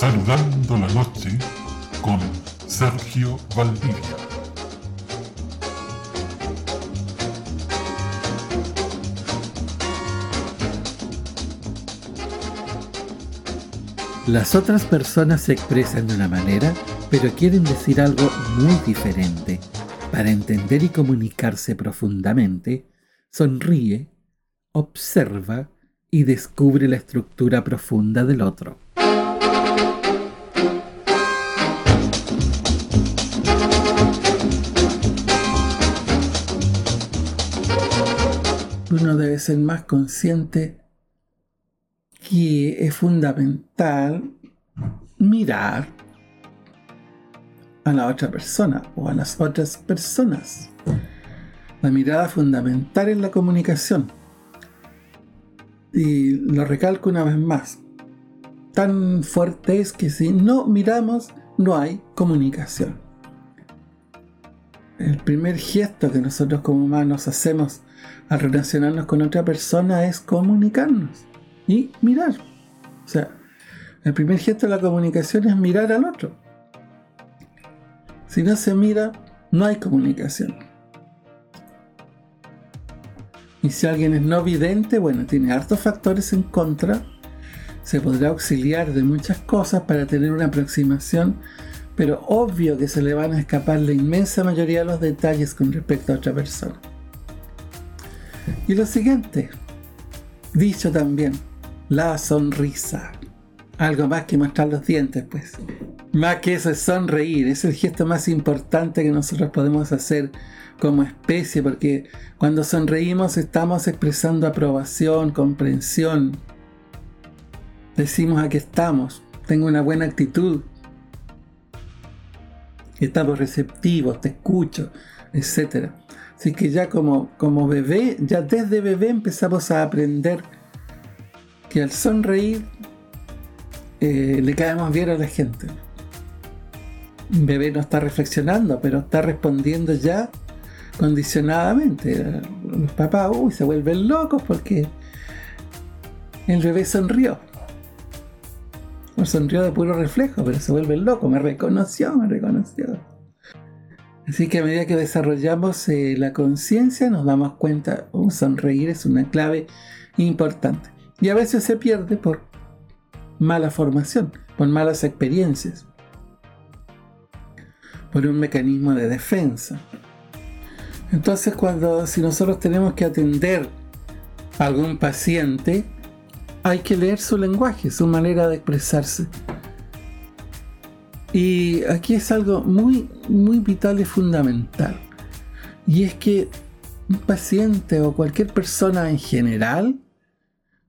Saludando la noche con Sergio Valdivia. Las otras personas se expresan de una manera, pero quieren decir algo muy diferente. Para entender y comunicarse profundamente, sonríe, observa y descubre la estructura profunda del otro. Uno debe ser más consciente que es fundamental mirar a la otra persona o a las otras personas. La mirada fundamental en la comunicación. Y lo recalco una vez más. Tan fuerte es que si no miramos, no hay comunicación. El primer gesto que nosotros como humanos hacemos al relacionarnos con otra persona es comunicarnos y mirar. O sea, el primer gesto de la comunicación es mirar al otro. Si no se mira, no hay comunicación. Y si alguien es no vidente, bueno, tiene hartos factores en contra, se podrá auxiliar de muchas cosas para tener una aproximación, pero obvio que se le van a escapar la inmensa mayoría de los detalles con respecto a otra persona. Y lo siguiente, dicho también, la sonrisa. Algo más que mostrar los dientes, pues. Más que eso es sonreír, es el gesto más importante que nosotros podemos hacer como especie, porque cuando sonreímos estamos expresando aprobación, comprensión. Decimos aquí estamos, tengo una buena actitud, estamos receptivos, te escucho, etc. Así que ya como, como bebé, ya desde bebé empezamos a aprender que al sonreír eh, le caemos bien a la gente. Bebé no está reflexionando, pero está respondiendo ya condicionadamente. Los papás, uy, se vuelven locos porque el bebé sonrió. No sonrió de puro reflejo, pero se vuelve loco. Me reconoció, me reconoció. Así que a medida que desarrollamos eh, la conciencia, nos damos cuenta, un sonreír es una clave importante. Y a veces se pierde por mala formación, por malas experiencias, por un mecanismo de defensa. Entonces cuando si nosotros tenemos que atender a algún paciente, hay que leer su lenguaje, su manera de expresarse. Y aquí es algo muy, muy vital y fundamental. Y es que un paciente o cualquier persona en general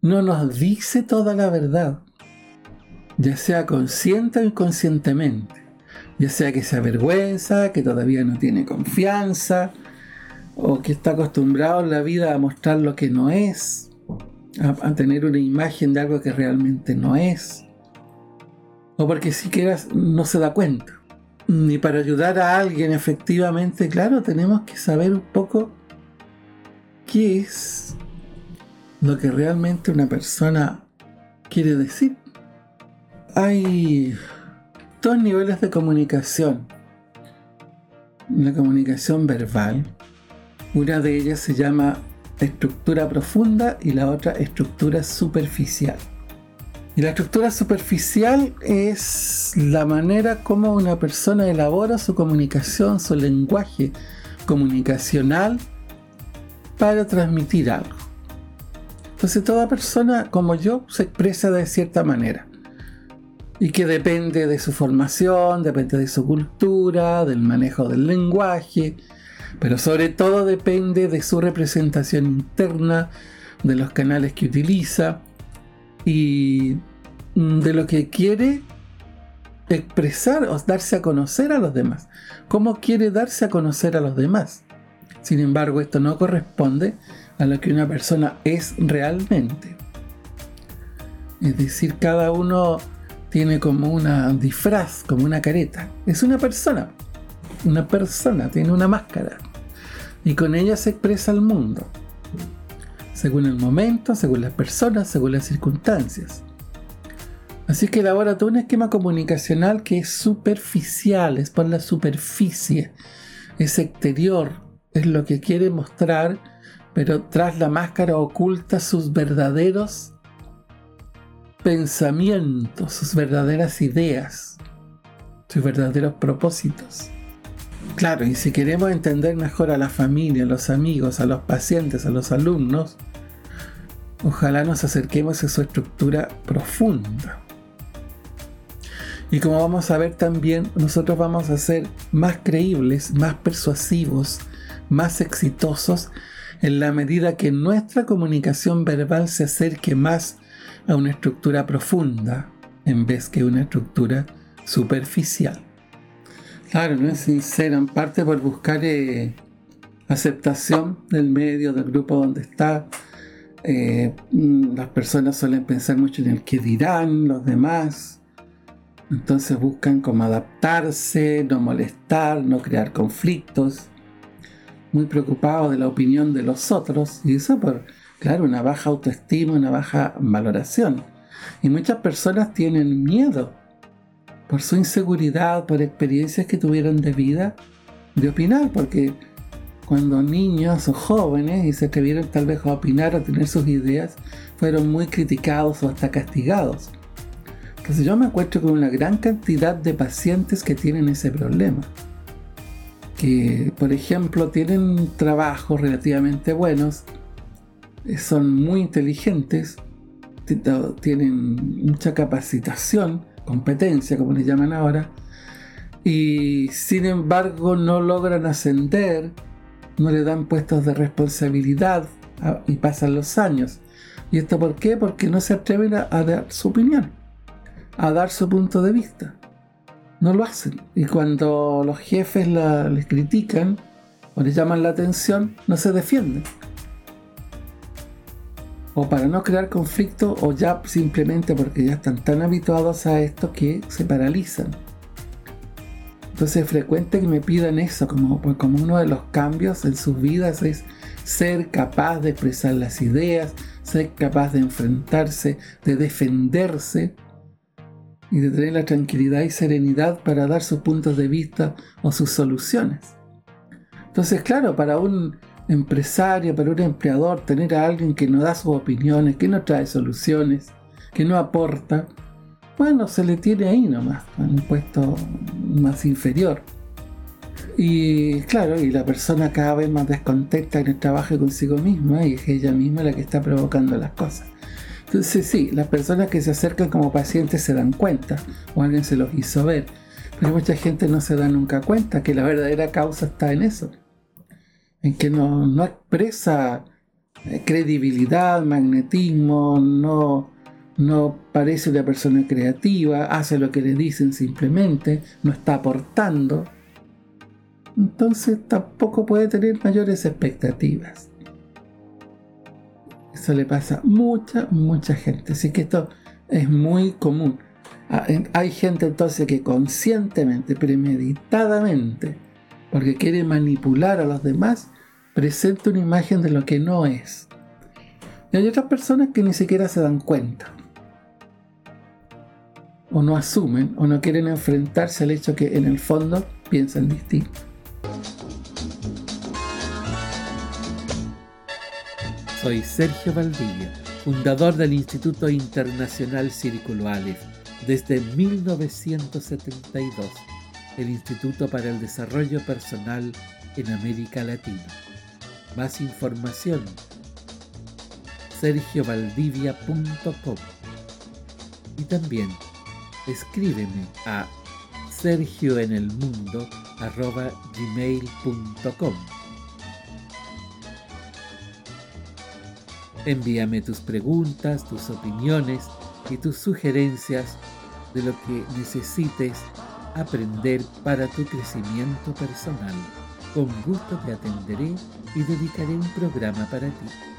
no nos dice toda la verdad, ya sea consciente o inconscientemente, ya sea que se avergüenza, que todavía no tiene confianza, o que está acostumbrado en la vida a mostrar lo que no es, a, tener una imagen de algo que realmente no es, o porque siquiera no se da cuenta. Ni para ayudar a alguien efectivamente, claro, tenemos que saber un poco qué es lo que realmente una persona quiere decir. Hay dos niveles de comunicación. La comunicación verbal. Una de ellas se llama estructura profunda y la otra estructura superficial. Y la estructura superficial es la manera como una persona elabora su comunicación, su lenguaje comunicacional para transmitir algo. Entonces toda persona como yo se expresa de cierta manera. Y que depende de su formación, depende de su cultura, del manejo del lenguaje, pero sobre todo depende de su representación interna, de los canales que utiliza y de lo que quiere expresar o darse a conocer a los demás. ¿Cómo quiere darse a conocer a los demás? Sin embargo, esto no corresponde a lo que una persona es realmente. Es decir, cada uno tiene como una disfraz, como una careta. Es una persona. Una persona, tiene una máscara. Y con ella se expresa el mundo. Según el momento, según las personas, según las circunstancias. Así que elabora todo un esquema comunicacional que es superficial, es por la superficie, es exterior, es lo que quiere mostrar, pero tras la máscara oculta sus verdaderos pensamientos, sus verdaderas ideas, sus verdaderos propósitos. Claro, y si queremos entender mejor a la familia, a los amigos, a los pacientes, a los alumnos, ojalá nos acerquemos a su estructura profunda. Y como vamos a ver también, nosotros vamos a ser más creíbles, más persuasivos, más exitosos en la medida que nuestra comunicación verbal se acerque más a una estructura profunda en vez que una estructura superficial. Claro, no es sincero, en parte por buscar eh, aceptación del medio, del grupo donde está. Eh, mm, las personas suelen pensar mucho en el que dirán los demás, entonces buscan como adaptarse, no molestar, no crear conflictos, muy preocupados de la opinión de los otros, y eso por, claro, una baja autoestima, una baja valoración. Y muchas personas tienen miedo por su inseguridad, por experiencias que tuvieron de vida, de opinar, porque cuando niños o jóvenes y se atrevieron tal vez a opinar, a tener sus ideas, fueron muy criticados o hasta castigados. Entonces yo me encuentro con una gran cantidad de pacientes que tienen ese problema. Que, por ejemplo, tienen trabajos relativamente buenos, eh, son muy inteligentes, tienen mucha capacitación, competencia, como le llaman ahora, y sin embargo no logran ascender, no le dan puestos de responsabilidad ah, y pasan los años. ¿Y esto por qué? Porque no se atreven a dar su opinión a dar su punto de vista. No lo hacen. Y cuando los jefes les critican o les llaman la atención, no se defienden. O para no crear conflicto o ya simplemente porque ya están tan habituados a esto que se paralizan. Entonces es frecuente que me pidan eso, como, como uno de los cambios en sus vidas es ser capaz de expresar las ideas, ser capaz de enfrentarse, de defenderse y de tener la tranquilidad y serenidad para dar sus puntos de vista o sus soluciones. Entonces, claro, para un empresario, para un empleador, tener a alguien que no da sus opiniones, que no trae soluciones, que no aporta, bueno, se le tiene ahí nomás, en un puesto más inferior. Y claro, y la persona cada vez más descontenta en el trabajo consigo misma y es ella misma la que está provocando las cosas. Entonces sí, las personas que se acercan como pacientes se dan cuenta o alguien se los hizo ver, pero mucha gente no se da nunca cuenta que la verdadera causa está en eso, en que no, no expresa eh, credibilidad, magnetismo, no, no parece una persona creativa, hace lo que le dicen simplemente, no está aportando. Entonces tampoco puede tener mayores expectativas. Eso le pasa a mucha, mucha gente. Así que esto es muy común. Ah, hay gente entonces que conscientemente, premeditadamente, porque quiere manipular a los demás, presenta una imagen de lo que no es. Y hay otras personas que ni siquiera se dan cuenta. O no asumen, o no quieren enfrentarse al hecho que en el fondo piensan distinto. Soy Sergio Valdivia, fundador del Instituto Internacional Círculo Aleph desde 1972, el Instituto para el Desarrollo Personal en América Latina. Más información sergiovaldivia.com y también escríbeme a sergioenelmundo.gmail.com Envíame tus preguntas, tus opiniones y tus sugerencias de lo que necesites aprender para tu crecimiento personal. Con gusto te atenderé y dedicaré un programa para ti.